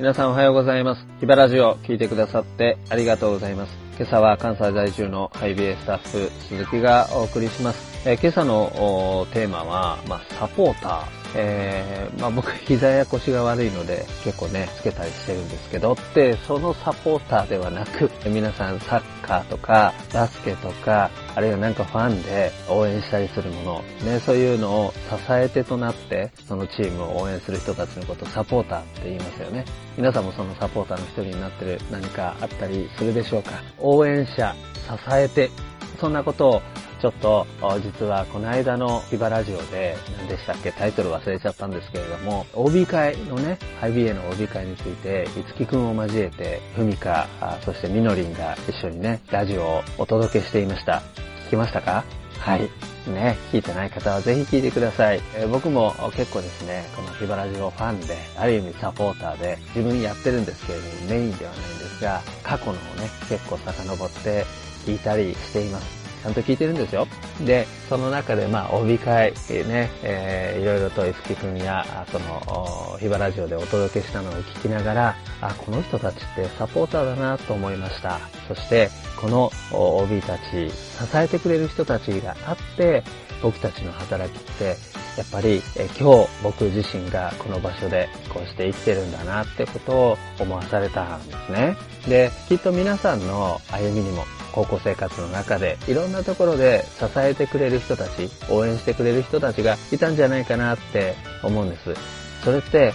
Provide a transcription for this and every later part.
皆さんおはようございます。ヒバラジオ聞いてくださってありがとうございます。今朝は関西在住のハイビエスタッフ鈴木がお送りします。えー、今朝のテーマは、まあ、サポーターえー、まあ僕膝や腰が悪いので結構ね、つけたりしてるんですけどって、そのサポーターではなく、皆さんサッカーとかバスケとか、あるいはなんかファンで応援したりするもの、ね、そういうのを支え手となって、そのチームを応援する人たちのことをサポーターって言いますよね。皆さんもそのサポーターの一人になってる何かあったりするでしょうか？応援者、支えて、そんなことをちょっと、実はこの間のヒバラジオで、何でしたっけ、タイトル忘れちゃったんですけれども、OB 会のね、ハイビエの OB 会について、いつきくんを交えて、ふみか、そしてみのりんが一緒にね、ラジオをお届けしていました。聞きましたか？はい。ね、聞いてない方はぜひ聞いてください。えー、僕も結構ですね、このヒバラジオファンで、ある意味サポーターで、自分やってるんですけれども、メインではないんですが、過去のをね、結構遡って聞いたりしています。ちゃんと聞いてるんですよ。で、その中で、まあ、帯会、ね、えー、いろいろと伊吹くんや、その、ヒバラジオでお届けしたのを聞きながら、あ、この人たちってサポーターだなと思いました。そして、この OB たち、支えてくれる人たちがあって、僕たちの働きって、やっぱり、え今日僕自身がこの場所でこうして生きてるんだなってことを思わされたんですね。で、きっと皆さんの歩みにも高校生活の中でいろんなところで支えてくれる人たち、応援してくれる人たちがいたんじゃないかなって思うんです。それって、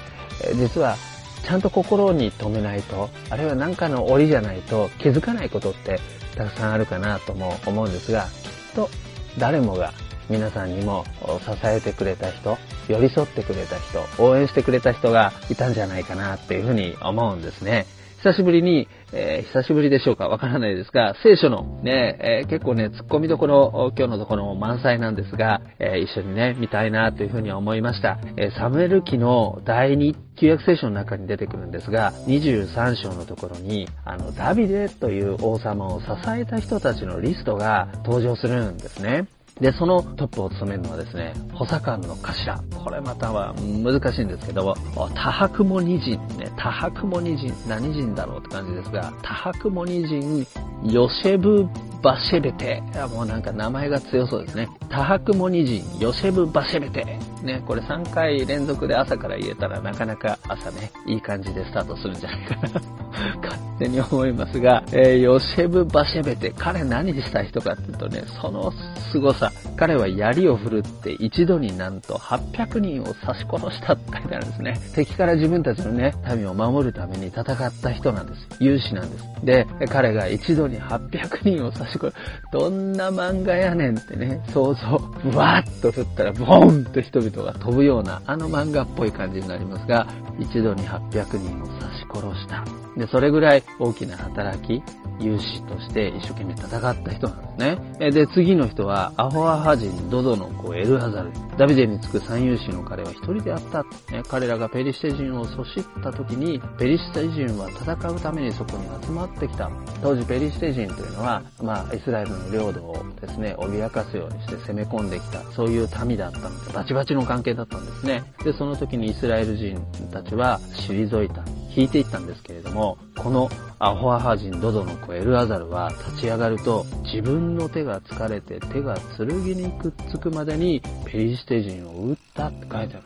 実はちゃんと心に留めないと、あるいは何かの折じゃないと気づかないことってたくさんあるかなとも思うんですが、きっと誰もが皆さんにも支えてくれた人、寄り添ってくれた人、応援してくれた人がいたんじゃないかなっていうふうに思うんですね。久しぶりに、えー、久しぶりでしょうか？わからないですが、聖書のね、えー、結構ね、突っ込みどころ、今日のところも満載なんですが、えー、一緒にね、見たいなというふうに思いました。えサムエル記の第2旧約聖書の中に出てくるんですが、23章のところに、あの、ダビデという王様を支えた人たちのリストが登場するんですね。で、そのトップを務めるのはですね、補佐官の頭。これまたは難しいんですけど、タハクモニ人ね、タハクモニ人、何人だろうって感じですが、タハクモニ人、ヨシェブ・バシェベテ。もうなんか名前が強そうですね。タハクモニ人、ヨシェブ・バシェベテ。ね、これ3回連続で朝から言えたらなかなか朝ね、いい感じでスタートするんじゃないかな。手に思いますが、えー、ヨシェブ・バシェベテ。彼何した人かっていうとね、その凄さ。彼は槍を振るって一度になんと800人を刺し殺したって書いてあるんですね。敵から自分たちのね、民を守るために戦った人なんです。勇士なんです。で、彼が一度に800人を刺し殺す。どんな漫画やねんってね、想像。ブワーッと振ったらボーンと人々が飛ぶような、あの漫画っぽい感じになりますが、一度に800人を刺し殺した。で、それぐらい大きな働き、勇士として一生懸命戦った人なんですね。で、次の人は、アホアハ人ドドの子エルハザル。ダビデにつく三勇士の彼は一人であった。彼らがペリシテ人を阻止った時に、ペリシテ人は戦うためにそこに集まってきた。当時ペリシテ人というのは、まあ、イスラエルの領土をですね、脅かすようにして攻め込んできた、そういう民だったので、バチバチの関係だったんですね。で、その時にイスラエル人たちは退いた。引いていったんですけれども、このアホアハ人ドドの子エルアザルは立ち上がると自分の手が疲れて手が剣にくっつくまでにペリシテ人を撃ったって書いてある。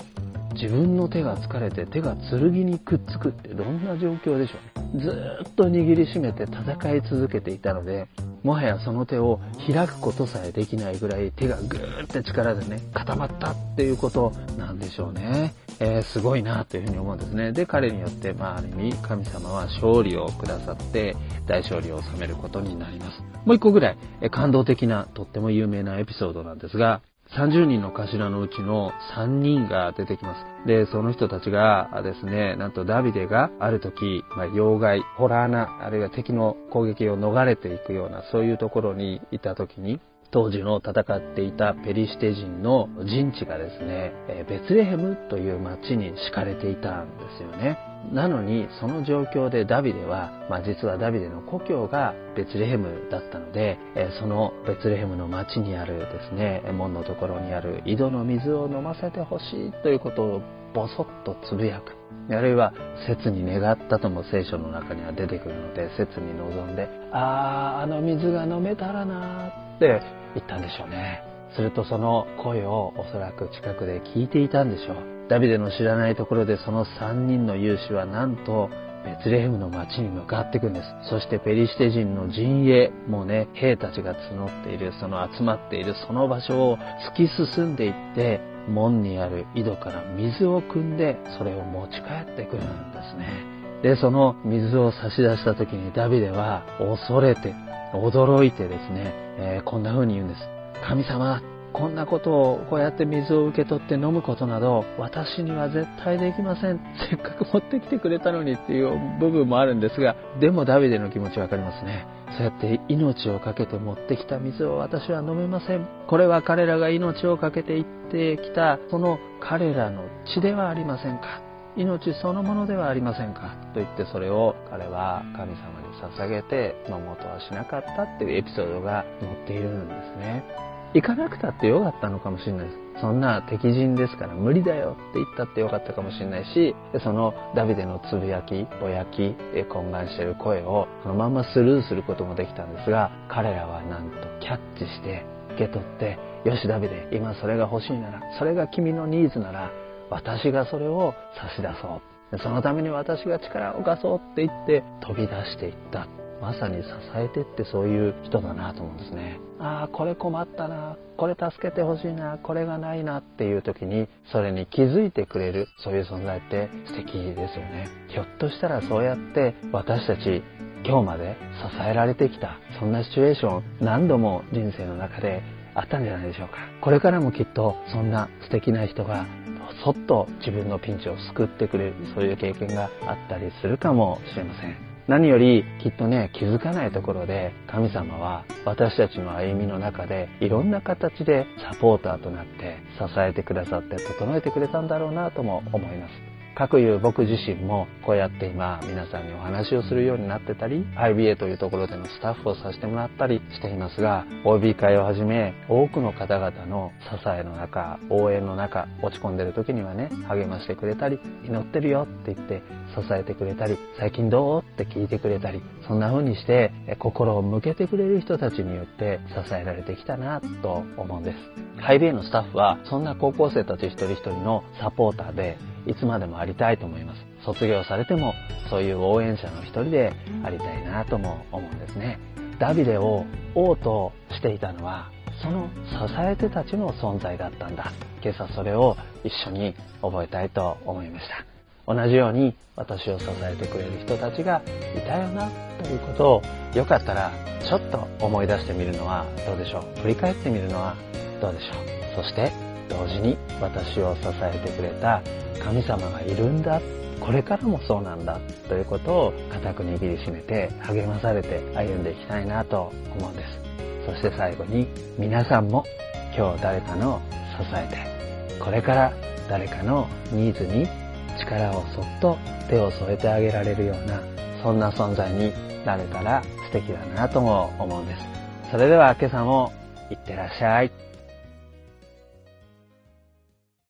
自分の手が疲れて手が剣にくっつくってどんな状況でしょうね。ずっと握りしめて戦い続けていたので、もはやその手を開くことさえできないぐらい手がぐーって力でね、固まったっていうことなんでしょうね。えー、すごいなというふうに思うんですね。で、彼によって、まあ、ある意味、神様は勝利をくださって、大勝利を収めることになります。もう一個ぐらい、え感動的な、とっても有名なエピソードなんですが、30人の頭のうちの3人が出てきます。で、その人たちがですね、なんとダビデがある時、まあ、妖怪、ホラーな、あるいは敵の攻撃を逃れていくような、そういうところにいた時に、当時の戦っていたペリシテ人の陣地がですね、ベツレヘムという町に敷かれていたんですよね。なのに、その状況でダビデは、まあ、実はダビデの故郷がベツレヘムだったので、そのベツレヘムの町にあるですね、門のところにある井戸の水を飲ませてほしいということをぼそっとつぶやく。あるいは、切に願ったとも聖書の中には出てくるので、切に望んで、ああ、あの水が飲めたらなーって言ったんでしょうね。するとその声をおそらく近くで聞いていたんでしょう。ダビデの知らないところでその3人の勇士はなんとベツレヘムの町に向かっていくんです。そしてペリシテ人の陣営、もうね、兵たちが募っている、その集まっているその場所を突き進んでいって、門にある井戸から水を汲んで、それを持ち帰ってくるんですね。で、その水を差し出した時にダビデは恐れて、驚いてですね、えー、こんな風に言うんです。神様、こんなことをこうやって水を受け取って飲むことなど私には絶対できません。せっかく持ってきてくれたのにっていう部分もあるんですが、でもダビデの気持ちわかりますね。そうやって命を懸けて持ってきた水を私は飲めません。これは彼らが命を懸けて行ってきたその彼らの血ではありませんか。命そのものではありませんか？と言ってそれを彼は神様に捧げて飲もうとはしなかったっていうエピソードが載っているんですね。行かなくたってよかったのかもしれないです。そんな敵陣ですから無理だよって言ったってよかったかもしれないし、そのダビデのつぶやき、ぼやき、懇願している声をそのままスルーすることもできたんですが、彼らはなんとキャッチして受け取って、よしダビデ、今それが欲しいなら、それが君のニーズなら、私がそれを差し出そう。そのために私が力を貸そうって言って飛び出していった。まさに支えてってそういう人だなと思うんですね。ああ、これ困ったな、これ助けてほしいな、これがないなっていう時に、それに気づいてくれる、そういう存在って素敵ですよね。ひょっとしたらそうやって私たち今日まで支えられてきた、そんなシチュエーション何度も人生の中であったんじゃないでしょうか。これからもきっとそんな素敵な人がそっと自分のピンチを救ってくれる、そういう経験があったりするかもしれません。何よりきっとね、気づかないところで神様は私たちの歩みの中でいろんな形でサポーターとなって支えてくださって整えてくれたんだろうなとも思います。各有僕自身もこうやって今皆さんにお話をするようになってたり IBA というところでのスタッフをさせてもらったりしていますが OB 会をはじめ多くの方々の支えの中応援の中落ち込んでる時にはね励ましてくれたり祈ってるよって言って支えてくれたり最近どうって聞いてくれたりそんな風にして心を向けてくれる人たちによって支えられてきたなと思うんです IBA のスタッフはそんな高校生たち一人一人のサポーターでいつまでもありたいと思います。卒業されてもそういう応援者の一人でありたいなとも思うんですね。ダビデを王としていたのはその支え手たちの存在だったんだ。今朝それを一緒に覚えたいと思いました。同じように私を支えてくれる人たちがいたよなということをよかったらちょっと思い出してみるのはどうでしょう？振り返ってみるのはどうでしょう？そして同時に私を支えてくれた神様がいるんだ。これからもそうなんだ。ということを固く握りしめて励まされて歩んでいきたいなと思うんです。そして最後に皆さんも今日誰かの支えてこれから誰かのニーズに力をそっと手を添えてあげられるようなそんな存在になれたら素敵だなとも思うんです。それでは今朝もいってらっしゃい。